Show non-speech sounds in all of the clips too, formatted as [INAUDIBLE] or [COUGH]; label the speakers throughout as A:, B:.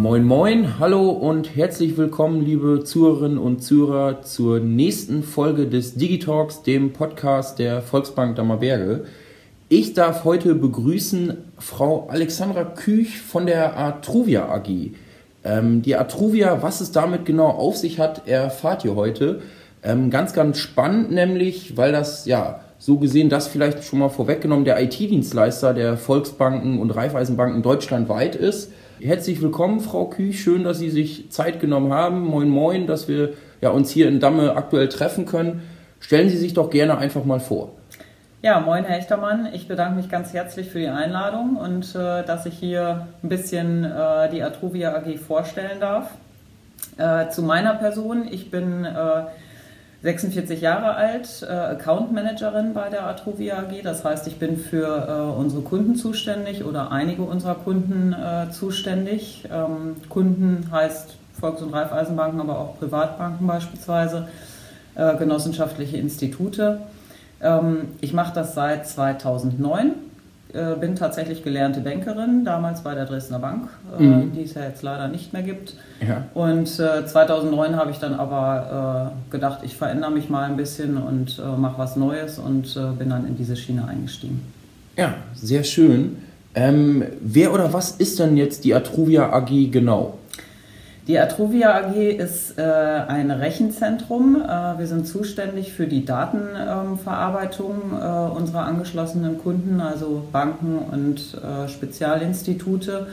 A: Moin Moin, hallo und herzlich willkommen, liebe Zuhörerinnen und Zuhörer, zur nächsten Folge des Digitalks, dem Podcast der Volksbank Dammerberge. Ich darf heute begrüßen Frau Alexandra Küch von der Atruvia AG. Ähm, die Atruvia, was es damit genau auf sich hat, erfahrt ihr heute. Ähm, ganz, ganz spannend nämlich, weil das ja so gesehen, das vielleicht schon mal vorweggenommen, der IT-Dienstleister der Volksbanken und Raiffeisenbanken deutschlandweit ist. Herzlich willkommen, Frau Küch. Schön, dass Sie sich Zeit genommen haben. Moin, moin, dass wir ja, uns hier in Damme aktuell treffen können. Stellen Sie sich doch gerne einfach mal vor.
B: Ja, moin, Herr Echtermann. Ich bedanke mich ganz herzlich für die Einladung und äh, dass ich hier ein bisschen äh, die Atruvia AG vorstellen darf. Äh, zu meiner Person. Ich bin 46 äh, Jahre alt, äh, Account Managerin bei der Atruvia AG. Das heißt, ich bin für äh, unsere Kunden zuständig oder einige unserer Kunden äh, zuständig. Ähm, Kunden heißt Volks- und Raiffeisenbanken, aber auch Privatbanken beispielsweise, äh, genossenschaftliche Institute. Ähm, ich mache das seit 2009 äh, bin tatsächlich gelernte Bankerin, damals bei der Dresdner Bank, äh, mhm. die es ja jetzt leider nicht mehr gibt. Ja. Und äh, 2009 habe ich dann aber äh, gedacht, ich verändere mich mal ein bisschen und äh, mache was Neues und äh, bin dann in diese Schiene eingestiegen.
A: Ja, sehr schön. Ähm, wer oder was ist denn jetzt die Atruvia AG genau?
B: Die Atruvia AG ist äh, ein Rechenzentrum. Äh, wir sind zuständig für die Datenverarbeitung äh, unserer angeschlossenen Kunden, also Banken und äh, Spezialinstitute.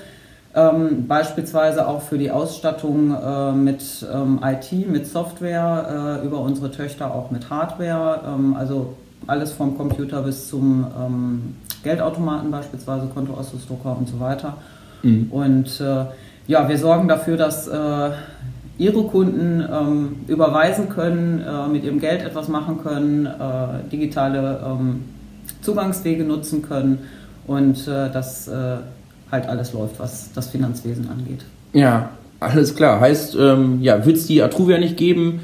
B: Ähm, beispielsweise auch für die Ausstattung äh, mit ähm, IT, mit Software, äh, über unsere Töchter auch mit Hardware, ähm, also alles vom Computer bis zum ähm, Geldautomaten beispielsweise, Kontoauszusdrucker und so weiter. Mhm. Und ja, wir sorgen dafür, dass äh, Ihre Kunden ähm, überweisen können, äh, mit ihrem Geld etwas machen können, äh, digitale ähm, Zugangswege nutzen können und äh, dass äh, halt alles läuft, was das Finanzwesen angeht.
A: Ja, alles klar. Heißt, ähm, ja, wird es die Atruvia nicht geben,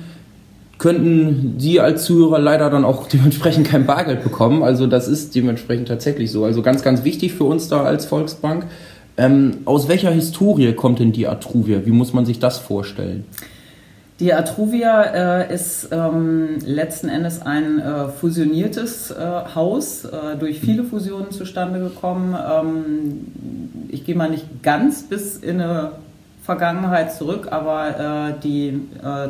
A: könnten Sie als Zuhörer leider dann auch [LAUGHS] dementsprechend kein Bargeld bekommen. Also das ist dementsprechend tatsächlich so. Also ganz, ganz wichtig für uns da als Volksbank. Ähm, aus welcher Historie kommt denn die Atruvia? Wie muss man sich das vorstellen?
B: Die Atruvia äh, ist ähm, letzten Endes ein äh, fusioniertes äh, Haus, äh, durch viele Fusionen zustande gekommen. Ähm, ich gehe mal nicht ganz bis in eine Vergangenheit zurück, aber äh, die, äh,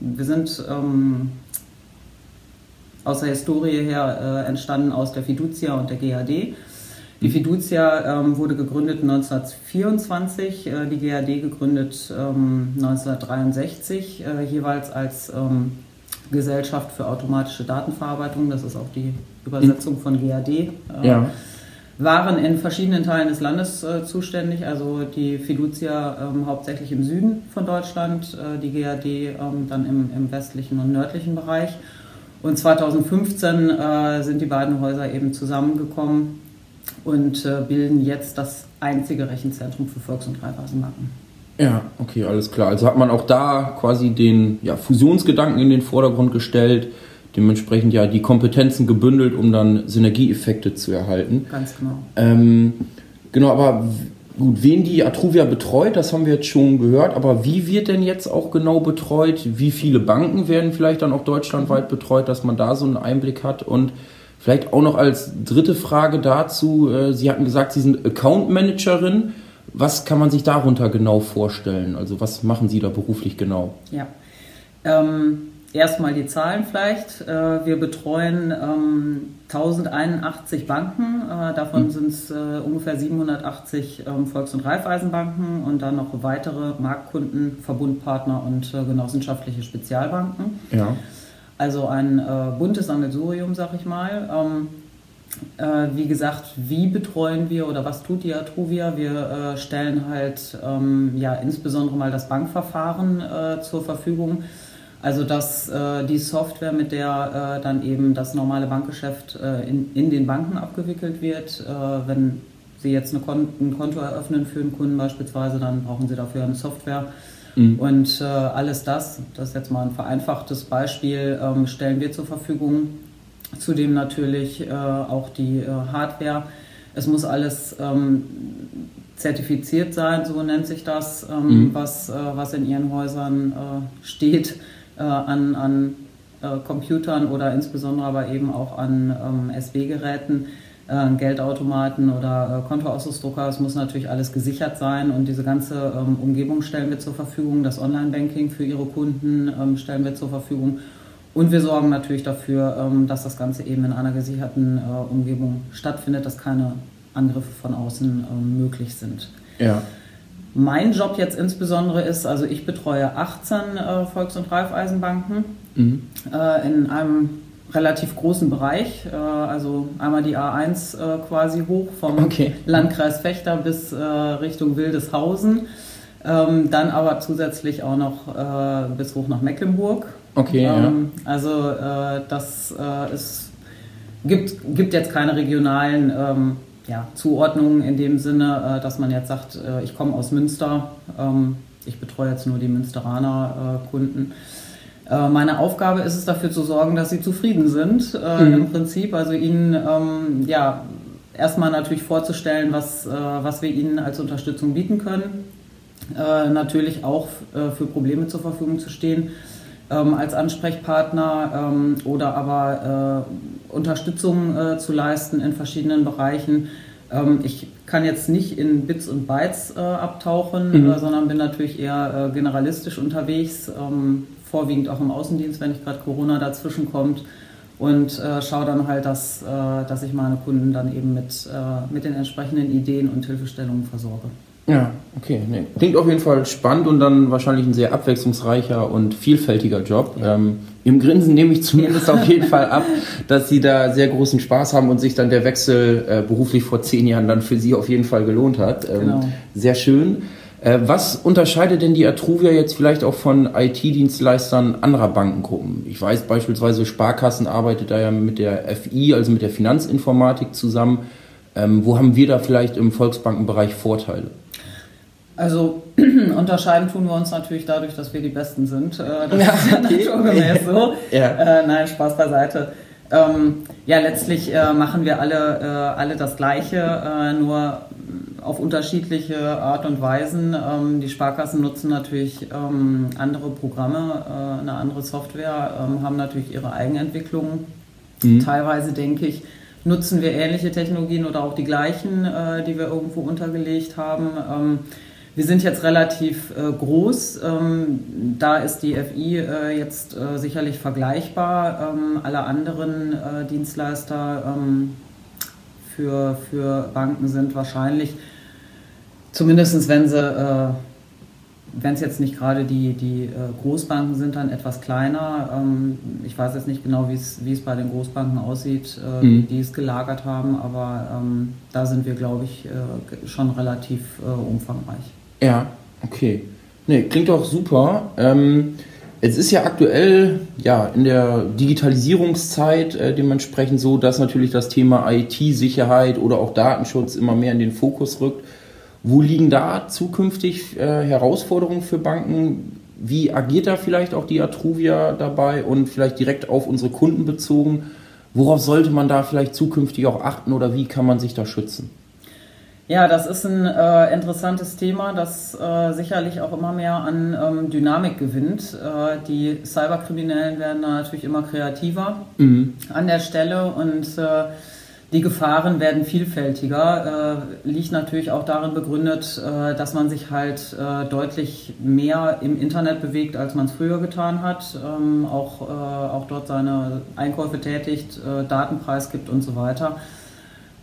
B: wir sind ähm, aus der Historie her entstanden aus der Fiducia und der GAD. Die Fiducia ähm, wurde gegründet 1924, äh, die GAD gegründet ähm, 1963, äh, jeweils als ähm, Gesellschaft für automatische Datenverarbeitung, das ist auch die Übersetzung von GAD. Äh, ja. Waren in verschiedenen Teilen des Landes äh, zuständig, also die Fiducia ähm, hauptsächlich im Süden von Deutschland, äh, die GAD ähm, dann im, im westlichen und nördlichen Bereich. Und 2015 äh, sind die beiden Häuser eben zusammengekommen und äh, bilden jetzt das einzige Rechenzentrum für Volks- und Raiffeisenbanken.
A: Ja, okay, alles klar. Also hat man auch da quasi den ja, Fusionsgedanken in den Vordergrund gestellt, dementsprechend ja die Kompetenzen gebündelt, um dann Synergieeffekte zu erhalten.
B: Ganz genau.
A: Ähm, genau, aber gut, wen die Atruvia betreut, das haben wir jetzt schon gehört, aber wie wird denn jetzt auch genau betreut? Wie viele Banken werden vielleicht dann auch deutschlandweit betreut, dass man da so einen Einblick hat und Vielleicht auch noch als dritte Frage dazu. Äh, Sie hatten gesagt, Sie sind Account Managerin. Was kann man sich darunter genau vorstellen? Also was machen Sie da beruflich genau?
B: Ja, ähm, erstmal die Zahlen vielleicht. Äh, wir betreuen ähm, 1081 Banken. Äh, davon mhm. sind es äh, ungefähr 780 ähm, Volks- und Raiffeisenbanken und dann noch weitere Marktkunden, Verbundpartner und genossenschaftliche Spezialbanken. Ja. Also ein äh, buntes Sammelsurium, sag ich mal. Ähm, äh, wie gesagt, wie betreuen wir oder was tut die Atruvia? Wir äh, stellen halt ähm, ja insbesondere mal das Bankverfahren äh, zur Verfügung. Also dass äh, die Software, mit der äh, dann eben das normale Bankgeschäft in, in den Banken abgewickelt wird, wenn Sie jetzt Kon ein Konto eröffnen für einen Kunden beispielsweise, dann brauchen Sie dafür eine Software Mhm. Und äh, alles das, das ist jetzt mal ein vereinfachtes Beispiel, ähm, stellen wir zur Verfügung. Zudem natürlich äh, auch die äh, Hardware. Es muss alles ähm, zertifiziert sein, so nennt sich das, ähm, mhm. was, äh, was in ihren Häusern äh, steht äh, an, an Computern oder insbesondere aber eben auch an ähm, SW-Geräten. Äh, Geldautomaten oder äh, Kontoausdrucksdrucker. Es muss natürlich alles gesichert sein und diese ganze ähm, Umgebung stellen wir zur Verfügung. Das Online-Banking für Ihre Kunden ähm, stellen wir zur Verfügung. Und wir sorgen natürlich dafür, ähm, dass das Ganze eben in einer gesicherten äh, Umgebung stattfindet, dass keine Angriffe von außen ähm, möglich sind.
A: Ja.
B: Mein Job jetzt insbesondere ist, also ich betreue 18 äh, Volks- und Raiffeisenbanken mhm. äh, in einem relativ großen Bereich, äh, also einmal die A1 äh, quasi hoch vom okay. Landkreis Fechter bis äh, Richtung Wildeshausen, ähm, dann aber zusätzlich auch noch bis hoch nach Mecklenburg.
A: Okay. Ähm,
B: ja. Also das ist, gibt, gibt jetzt keine regionalen ähm, ja, Zuordnungen in dem Sinne, dass man jetzt sagt, ich komme aus Münster, ähm, ich betreue jetzt nur die Münsteraner Kunden. Äh, meine Aufgabe ist es dafür zu sorgen, dass sie zufrieden sind äh, mhm. im Prinzip. Also ihnen ähm, ja erstmal natürlich vorzustellen, was, äh, was wir ihnen als Unterstützung bieten können. Äh, natürlich auch äh, für Probleme zur Verfügung zu stehen ähm, als Ansprechpartner ähm, oder aber äh, Unterstützung zu leisten in verschiedenen Bereichen. Ähm, ich kann jetzt nicht in Bits und Bytes abtauchen, mhm. sondern bin natürlich eher generalistisch unterwegs ähm, vorwiegend auch im Außendienst, wenn nicht gerade Corona dazwischen kommt. Und äh, schaue dann halt, dass, äh, dass ich meine Kunden dann eben mit, äh, mit den entsprechenden Ideen und Hilfestellungen versorge.
A: Ja, okay. Nee. Klingt auf jeden Fall spannend und dann wahrscheinlich ein sehr abwechslungsreicher und vielfältiger Job. Ja. Ähm, Im Grinsen nehme ich zumindest auf jeden Fall ab, dass Sie da sehr großen Spaß haben und sich dann der Wechsel äh, beruflich vor zehn Jahren dann für Sie auf jeden Fall gelohnt hat. Ähm, genau. Sehr schön. Äh, was unterscheidet denn die Atruvia jetzt vielleicht auch von IT-Dienstleistern anderer Bankengruppen? Ich weiß beispielsweise, Sparkassen arbeitet da ja mit der FI, also mit der Finanzinformatik zusammen. Ähm, wo haben wir da vielleicht im Volksbankenbereich Vorteile?
B: Also [CLEARS THROAT] unterscheiden tun wir uns natürlich dadurch, dass wir die Besten sind. Äh, das ja, ist [LAUGHS] ja naturgemäß so. Ja. Äh, nein, Spaß beiseite. Ähm, ja, letztlich äh, machen wir alle, äh, alle das Gleiche, äh, nur auf unterschiedliche Art und Weisen. Ähm, die Sparkassen nutzen natürlich ähm, andere Programme, äh, eine andere Software, ähm, haben natürlich ihre Eigenentwicklungen. Mhm. Teilweise denke ich, nutzen wir ähnliche Technologien oder auch die gleichen, äh, die wir irgendwo untergelegt haben. Ähm, wir sind jetzt relativ äh, groß. Ähm, da ist die FI äh, jetzt äh, sicherlich vergleichbar. Ähm, alle anderen äh, Dienstleister für, für Banken sind wahrscheinlich, zumindest wenn sie, äh, wenn es jetzt nicht gerade die, die äh, Großbanken sind, dann etwas kleiner. Ähm, ich weiß jetzt nicht genau, wie es bei den Großbanken aussieht, mhm. die es gelagert haben, aber ähm, da sind wir, glaube ich, schon relativ umfangreich.
A: Ja, okay. Nee, klingt doch super. Ähm, es ist ja aktuell ja, in der Digitalisierungszeit äh, dementsprechend so, dass natürlich das Thema IT-Sicherheit oder auch Datenschutz immer mehr in den Fokus rückt. Wo liegen da zukünftig äh, Herausforderungen für Banken? Wie agiert da vielleicht auch die Atruvia dabei und vielleicht direkt auf unsere Kunden bezogen? Worauf sollte man da vielleicht zukünftig auch achten oder wie kann man sich da schützen?
B: Ja, das ist ein äh, interessantes Thema, das äh, sicherlich auch immer mehr an ähm, Dynamik gewinnt. Äh, die Cyberkriminellen werden da natürlich immer kreativer mhm. an der Stelle und äh, die Gefahren werden vielfältiger. Äh, liegt natürlich auch darin begründet, äh, dass man sich halt deutlich mehr im Internet bewegt, als man es früher getan hat. Ähm, auch, auch dort seine Einkäufe tätigt, Daten preisgibt und so weiter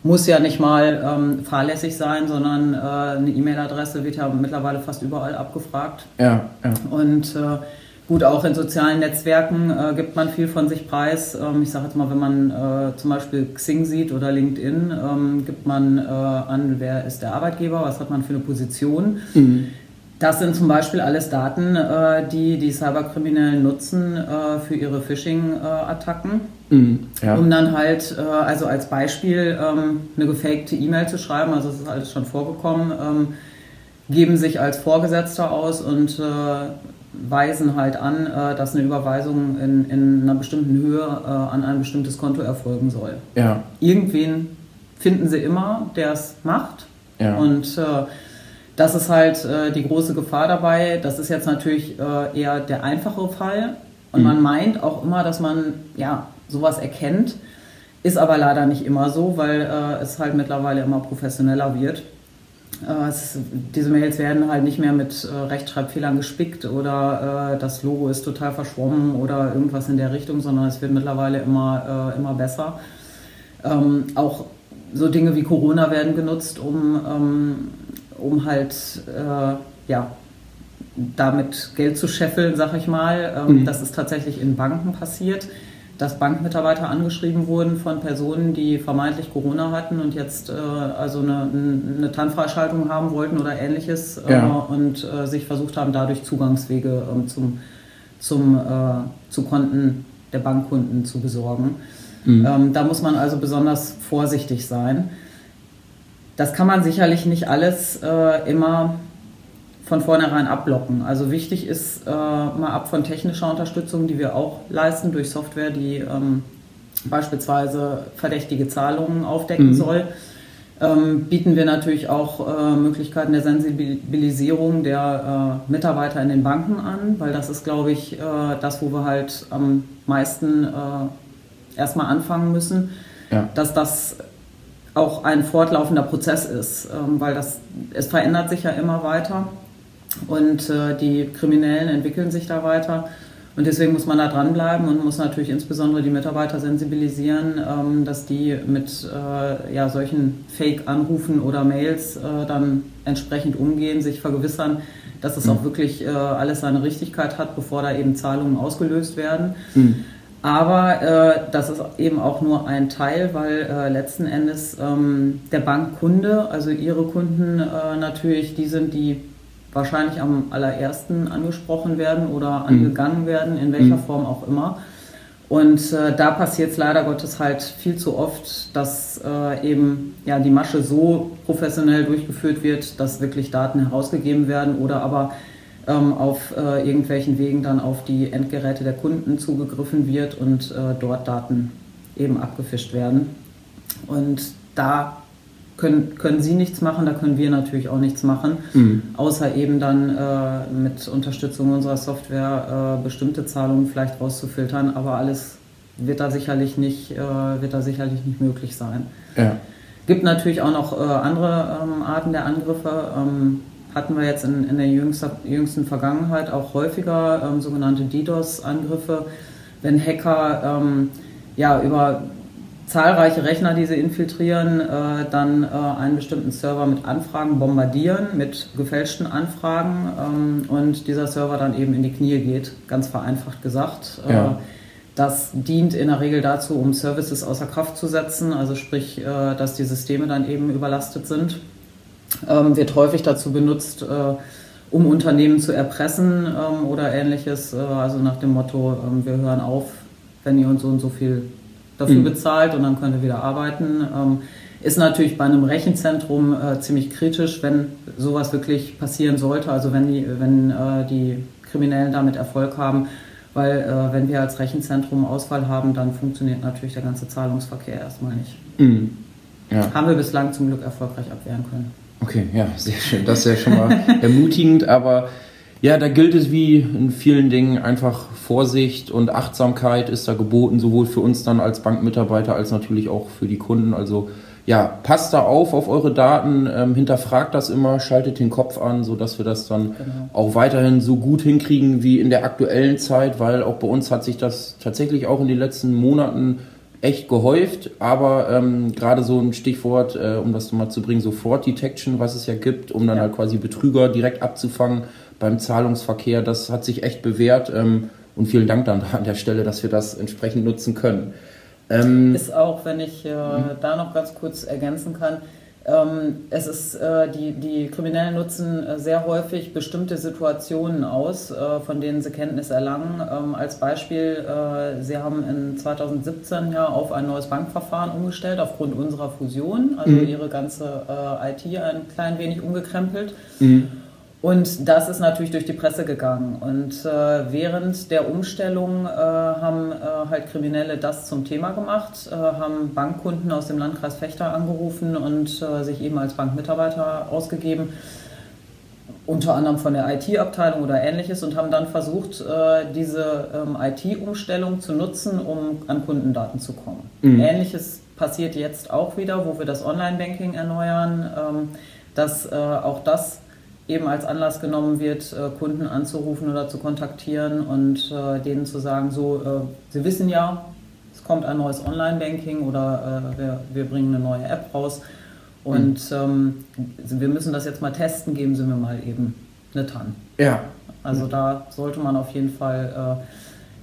B: muss ja nicht mal ähm, fahrlässig sein, sondern äh, eine E-Mail-Adresse wird ja mittlerweile fast überall abgefragt.
A: Ja, ja.
B: Und äh, gut, auch in sozialen Netzwerken äh, gibt man viel von sich preis. Ähm, ich sage jetzt mal, wenn man äh, zum Beispiel Xing sieht oder LinkedIn, ähm, gibt man äh, an, wer ist der Arbeitgeber, was hat man für eine Position. Mhm. Das sind zum Beispiel alles Daten, äh, die die Cyberkriminellen nutzen äh, für ihre Phishing-Attacken. Mhm, ja. Um dann halt, äh, also als Beispiel, ähm, eine gefakte E-Mail zu schreiben, also das ist alles schon vorgekommen, ähm, geben sich als Vorgesetzter aus und weisen halt an, dass eine Überweisung in, in einer bestimmten Höhe an ein bestimmtes Konto erfolgen soll.
A: Ja.
B: Irgendwen finden sie immer, der es macht. Ja. Und das ist halt äh, die große Gefahr dabei. Das ist jetzt natürlich äh, eher der einfache Fall. Und mhm. man meint auch immer, dass man ja sowas erkennt. Ist aber leider nicht immer so, weil äh, es halt mittlerweile immer professioneller wird. Äh, es, diese Mails werden halt nicht mehr mit äh, Rechtschreibfehlern gespickt oder äh, das Logo ist total verschwommen oder irgendwas in der Richtung, sondern es wird mittlerweile immer, immer besser. Ähm, auch so Dinge wie Corona werden genutzt, um, ähm, um halt ja, damit Geld zu scheffeln, sag ich mal. Ähm, mhm. Das ist tatsächlich in Banken passiert dass Bankmitarbeiter angeschrieben wurden von Personen, die vermeintlich Corona hatten und jetzt äh, also eine, eine TAN-Freischaltung haben wollten oder ähnliches äh, ja. und äh, sich versucht haben, dadurch Zugangswege ähm, zum, zum, äh, zu Konten der Bankkunden zu besorgen. Mhm. Ähm, da muss man also besonders vorsichtig sein. Das kann man sicherlich nicht alles äh, immer von vornherein abblocken. Also wichtig ist äh, mal ab von technischer Unterstützung, die wir auch leisten durch Software, die ähm, beispielsweise verdächtige Zahlungen aufdecken mhm. soll. Ähm, bieten wir natürlich auch äh, Möglichkeiten der Sensibilisierung der äh, Mitarbeiter in den Banken an, weil das ist, glaube ich, äh, das, wo wir halt am meisten äh, erstmal anfangen müssen, ja. dass das auch ein fortlaufender Prozess ist, ähm, weil das, es verändert sich ja immer weiter. Und äh, die Kriminellen entwickeln sich da weiter. Und deswegen muss man da dranbleiben und muss natürlich insbesondere die Mitarbeiter sensibilisieren, ähm, dass die mit äh, ja, solchen Fake-Anrufen oder Mails äh, dann entsprechend umgehen, sich vergewissern, dass es mhm. auch wirklich äh, alles seine Richtigkeit hat, bevor da eben Zahlungen ausgelöst werden. Mhm. Aber äh, das ist eben auch nur ein Teil, weil äh, letzten Endes ähm, der Bankkunde, also ihre Kunden äh, natürlich die sind, die wahrscheinlich am allerersten angesprochen werden oder mhm. angegangen werden, in welcher mhm. Form auch immer. Und äh, da passiert es leider Gottes halt viel zu oft, dass äh, eben ja, die Masche so professionell durchgeführt wird, dass wirklich Daten herausgegeben werden oder aber ähm, auf äh, irgendwelchen Wegen dann auf die Endgeräte der Kunden zugegriffen wird und äh, dort Daten eben abgefischt werden. Und da können, können sie nichts machen, da können wir natürlich auch nichts machen, mhm. außer eben dann äh, mit Unterstützung unserer Software äh, bestimmte Zahlungen vielleicht rauszufiltern, aber alles wird da sicherlich nicht, äh, wird da sicherlich nicht möglich sein. Ja. Gibt natürlich auch noch äh, andere ähm, Arten der Angriffe. Ähm, hatten wir jetzt in, in der jüngster, jüngsten Vergangenheit auch häufiger ähm, sogenannte DDoS-Angriffe, wenn Hacker ähm, ja, über zahlreiche Rechner, die sie infiltrieren, äh, dann äh, einen bestimmten Server mit Anfragen bombardieren, mit gefälschten Anfragen ähm, und dieser Server dann eben in die Knie geht, ganz vereinfacht gesagt. Äh, ja. Das dient in der Regel dazu, um Services außer Kraft zu setzen, also sprich, dass die Systeme dann eben überlastet sind. Ähm, wird häufig dazu benutzt, um Unternehmen zu erpressen ähm, oder ähnliches, äh, also nach dem Motto, wir hören auf, wenn ihr uns so und so viel dafür mhm. bezahlt und dann könnt ihr wieder arbeiten. Ähm, ist natürlich bei einem Rechenzentrum äh, ziemlich kritisch, wenn sowas wirklich passieren sollte, also wenn die, wenn, äh, die Kriminellen damit Erfolg haben, weil äh, wenn wir als Rechenzentrum Ausfall haben, dann funktioniert natürlich der ganze Zahlungsverkehr erstmal nicht. Mhm. Ja. Haben wir bislang zum Glück erfolgreich abwehren können.
A: Okay, ja, sehr schön. Das ist ja schon mal [LAUGHS] ermutigend, aber ja, da gilt es wie in vielen Dingen einfach Vorsicht und Achtsamkeit ist da geboten, sowohl für uns dann als Bankmitarbeiter als natürlich auch für die Kunden. Also ja, passt da auf auf eure Daten, ähm, hinterfragt das immer, schaltet den Kopf an, sodass wir das dann genau. auch weiterhin so gut hinkriegen wie in der aktuellen Zeit, weil auch bei uns hat sich das tatsächlich auch in den letzten Monaten echt gehäuft, aber ähm, gerade so ein Stichwort, äh, um das mal zu bringen, so Fraud Detection, was es ja gibt, um dann ja. halt quasi Betrüger direkt abzufangen, beim Zahlungsverkehr. Das hat sich echt bewährt ähm, und vielen Dank dann an der Stelle, dass wir das entsprechend nutzen können.
B: Ähm, ist auch, wenn ich äh, da noch ganz kurz ergänzen kann, ähm, es ist, äh, die, die Kriminellen nutzen äh, sehr häufig bestimmte Situationen aus, äh, von denen sie Kenntnis erlangen. Ähm, als Beispiel, äh, sie haben in 2017 ja auf ein neues Bankverfahren umgestellt aufgrund unserer Fusion, also mhm. ihre ganze äh, IT ein klein wenig umgekrempelt. Mhm. Und das ist natürlich durch die Presse gegangen. Und äh, während der Umstellung äh, haben äh, halt Kriminelle das zum Thema gemacht, äh, haben Bankkunden aus dem Landkreis Fechter angerufen und äh, sich eben als Bankmitarbeiter ausgegeben. unter anderem von der IT-Abteilung oder ähnliches und haben dann versucht, äh, diese ähm, IT-Umstellung zu nutzen, um an Kundendaten zu kommen. Mhm. Ähnliches passiert jetzt auch wieder, wo wir das Online-Banking erneuern, ähm, dass auch das eben als Anlass genommen wird, äh, Kunden anzurufen oder zu kontaktieren und denen zu sagen, so, sie wissen ja, es kommt ein neues Online-Banking oder wir, wir bringen eine neue App raus und mhm. ähm, wir müssen das jetzt mal testen, geben Sie mir mal eben eine TAN.
A: Ja.
B: Also da sollte man auf jeden Fall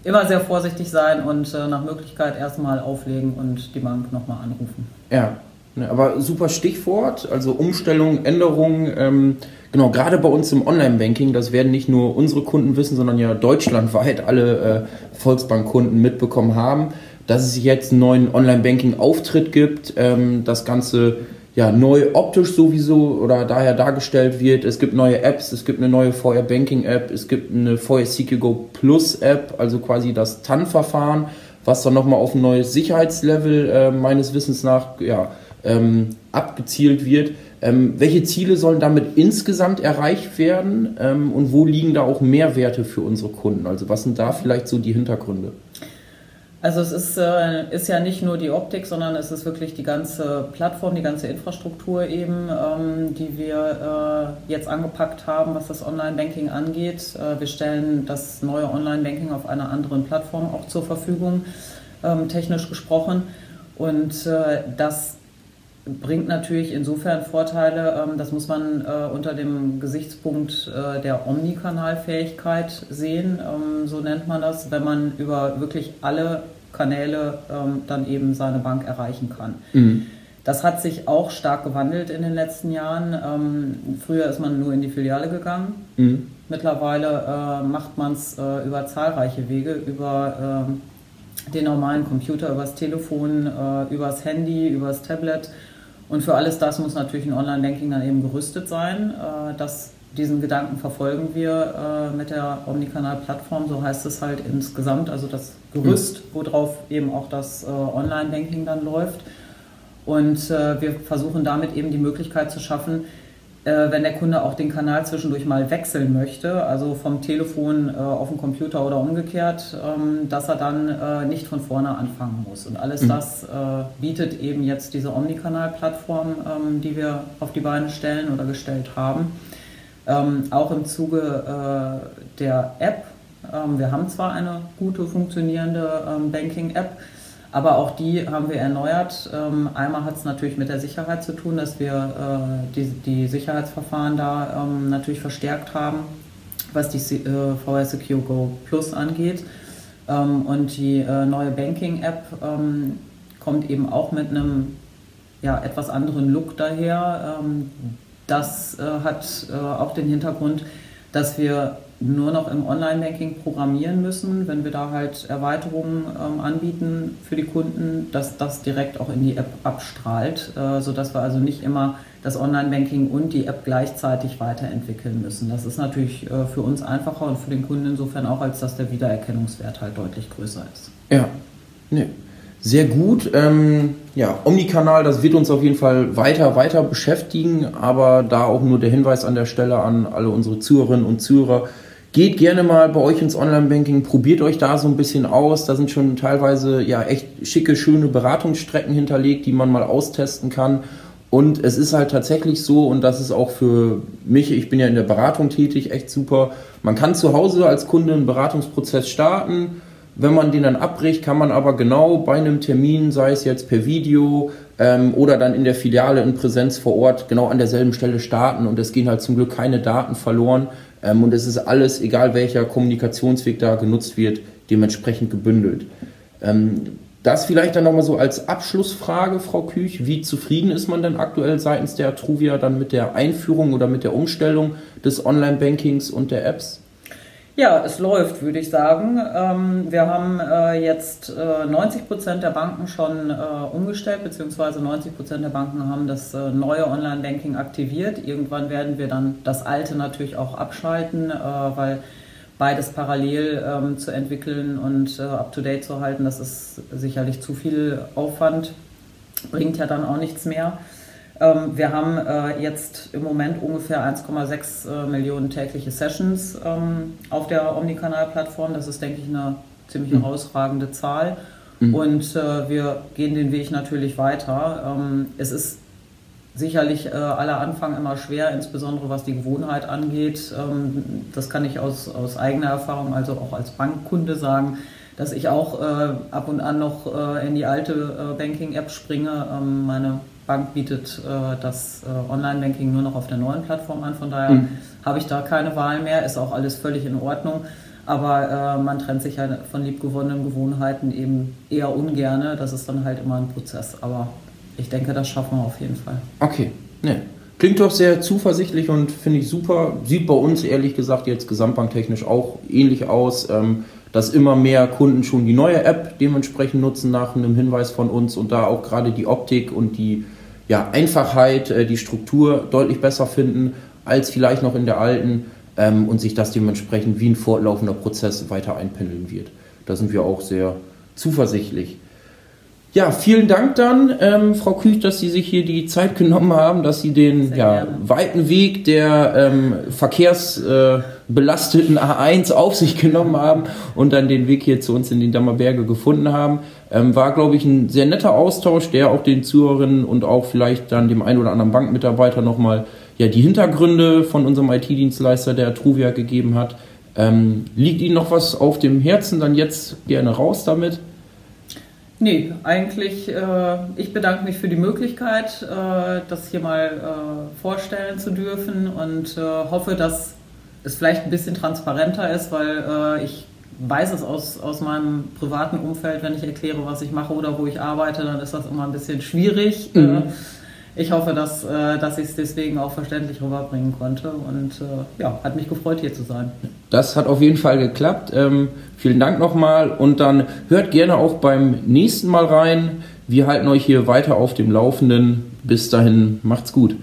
B: äh, immer sehr vorsichtig sein und äh, nach Möglichkeit erstmal auflegen und die Bank nochmal anrufen.
A: Ja, ne, aber super Stichwort, also Umstellung, Änderungen. Ähm, genau, gerade bei uns im Online-Banking, das werden nicht nur unsere Kunden wissen, sondern ja deutschlandweit alle äh, Volksbank-Kunden mitbekommen haben, dass es jetzt einen neuen Online-Banking-Auftritt gibt. Ähm, das Ganze ja, neu optisch sowieso oder daher dargestellt wird. Es gibt neue Apps, es gibt eine neue VR Banking App, es gibt eine VR Go Plus App, also quasi das TAN-Verfahren, was dann nochmal auf ein neues Sicherheitslevel äh, meines Wissens nach ja, ähm, abgezielt wird. Ähm, welche Ziele sollen damit insgesamt erreicht werden ähm, und wo liegen da auch Mehrwerte für unsere Kunden? Also was sind da vielleicht so die Hintergründe?
B: Also es ist, äh, ist ja nicht nur die Optik, sondern es ist wirklich die ganze Plattform, die ganze Infrastruktur eben, ähm, die wir äh, jetzt angepackt haben, was das Online-Banking angeht. Äh, wir stellen das neue Online-Banking auf einer anderen Plattform auch zur Verfügung, ähm, technisch gesprochen. Und äh, das bringt natürlich insofern Vorteile, ähm, das muss man äh, unter dem Gesichtspunkt äh, der Omnikanalfähigkeit sehen, ähm, so nennt man das, wenn man über wirklich alle Kanäle ähm, dann eben seine Bank erreichen kann. Mhm. Das hat sich auch stark gewandelt in den letzten Jahren. früher ist man nur in die Filiale gegangen. Mhm. Mittlerweile äh, macht man es über zahlreiche Wege, über den normalen Computer, über das Telefon, über das Handy, über das Tablet und für alles das muss natürlich ein Online-Banking dann eben gerüstet sein. Äh, das, diesen Gedanken verfolgen wir äh, mit der Omnikanal-Plattform, so heißt es halt insgesamt, also das Gerüst, worauf eben auch das äh, Online-Banking dann läuft. Und wir versuchen damit eben die Möglichkeit zu schaffen, wenn der Kunde auch den Kanal zwischendurch mal wechseln möchte, also vom Telefon äh, auf den Computer oder umgekehrt, ähm, dass er dann äh, nicht von vorne anfangen muss. Und alles mhm. das bietet eben jetzt diese Omnikanal-Plattform, ähm, die wir auf die Beine stellen oder gestellt haben. Ähm, auch im Zuge der App. wir haben zwar eine gute funktionierende Banking-App, aber auch die haben wir erneuert. Ähm, einmal hat es natürlich mit der Sicherheit zu tun, dass wir äh, die, die Sicherheitsverfahren da ähm, natürlich verstärkt haben, was die äh, VR Secure Go Plus angeht. Ähm, und die äh, neue Banking-App kommt eben auch mit einem ja, etwas anderen Look daher. Das hat auch den Hintergrund, dass wir nur noch im Online-Banking programmieren müssen, wenn wir da halt Erweiterungen ähm, anbieten für die Kunden, dass das direkt auch in die App abstrahlt, äh, sodass wir also nicht immer das Online-Banking und die App gleichzeitig weiterentwickeln müssen. Das ist natürlich äh, für uns einfacher und für den Kunden insofern auch, als dass der Wiedererkennungswert halt deutlich größer ist.
A: Ja, nee. Sehr gut. Ähm, ja, Omnikanal, das wird uns auf jeden Fall weiter, weiter beschäftigen, aber da auch nur der Hinweis an der Stelle an alle unsere Zuhörerinnen und Zuhörer, Geht gerne mal bei euch ins Online-Banking, probiert euch da so ein bisschen aus. Da sind schon teilweise ja echt schicke, schöne Beratungsstrecken hinterlegt, die man mal austesten kann. Und es ist halt tatsächlich so, und das ist auch für mich, ich bin ja in der Beratung tätig, echt super. Man kann zu Hause als Kunde einen Beratungsprozess starten. Wenn man den dann abbricht, kann man aber genau bei einem Termin, sei es jetzt per Video ähm, oder dann in der Filiale in Präsenz vor Ort, genau an derselben Stelle starten. Und es gehen halt zum Glück keine Daten verloren. Ähm, und es ist alles, egal welcher Kommunikationsweg da genutzt wird, dementsprechend gebündelt. Ähm, das vielleicht dann nochmal so als Abschlussfrage, Frau Küch. Wie zufrieden ist man denn aktuell seitens der Truvia dann mit der Einführung oder mit der Umstellung des Online-Bankings und der Apps?
B: Ja, es läuft, würde ich sagen. Ähm, wir haben äh, jetzt 90 äh, Prozent der Banken schon äh, umgestellt, beziehungsweise 90 Prozent der Banken haben das neue Online-Banking aktiviert. Irgendwann werden wir dann das alte natürlich auch abschalten, weil beides parallel ähm, zu entwickeln und up-to-date zu halten, das ist sicherlich zu viel Aufwand, bringt ja dann auch nichts mehr. Ähm, wir haben äh, jetzt im Moment ungefähr 1,6 äh, Millionen tägliche Sessions ähm, auf der Omnikanal-Plattform. Das ist, denke ich, eine ziemlich mhm. herausragende Zahl. Mhm. Und äh, wir gehen den Weg natürlich weiter. Ähm, es ist sicherlich aller Anfang immer schwer, insbesondere was die Gewohnheit angeht. Das kann ich aus, aus eigener Erfahrung, also auch als Bankkunde sagen, dass ich auch äh, ab und an noch äh, in die alte äh, Banking-App springe. Ähm, meine Bank bietet äh, das äh, Online-Banking nur noch auf der neuen Plattform an, von daher mhm. habe ich da keine Wahl mehr, ist auch alles völlig in Ordnung. Aber man trennt sich halt von liebgewonnenen Gewohnheiten eben eher ungerne. Das ist dann halt immer ein Prozess. Aber ich denke, das schaffen wir auf jeden Fall.
A: Okay, ne. Klingt doch sehr zuversichtlich und finde ich super. Sieht bei uns ehrlich gesagt jetzt gesamtbanktechnisch auch ähnlich aus, ähm, dass immer mehr Kunden schon die neue App dementsprechend nutzen nach einem Hinweis von uns und da auch gerade die Optik und die ja, Einfachheit, äh, die Struktur deutlich besser finden als vielleicht noch in der alten ähm, und sich das dementsprechend wie ein fortlaufender Prozess weiter einpendeln wird. Da sind wir auch sehr zuversichtlich. Ja, vielen Dank dann, ähm, Frau Küch, dass Sie sich hier die Zeit genommen haben, dass Sie den ja, weiten Weg der ähm, verkehrsbelasteten äh, A1 auf sich [LAUGHS] genommen haben und dann den Weg hier zu uns in den Dammerberge gefunden haben. Ähm, war, glaube ich, ein sehr netter Austausch, der auch den Zuhörerinnen und auch vielleicht dann dem einen oder anderen Bankmitarbeiter nochmal ja, die Hintergründe von unserem IT-Dienstleister, der Truvia, gegeben hat. Ähm, liegt Ihnen noch was auf dem Herzen? Dann jetzt gerne raus damit.
B: Nee, eigentlich, äh, ich bedanke mich für die Möglichkeit, äh, das hier mal äh, vorstellen zu dürfen und äh, hoffe, dass es vielleicht ein bisschen transparenter ist, weil äh, ich weiß es aus, aus meinem privaten Umfeld, wenn ich erkläre, was ich mache oder wo ich arbeite, dann ist das immer ein bisschen schwierig. Mhm. Äh, ich hoffe, dass, äh, dass ich es deswegen auch verständlich rüberbringen konnte und äh, ja, hat mich gefreut, hier zu sein.
A: Das hat auf jeden Fall geklappt. Ähm, vielen Dank nochmal und dann hört gerne auch beim nächsten Mal rein. Wir halten euch hier weiter auf dem Laufenden. Bis dahin, macht's gut.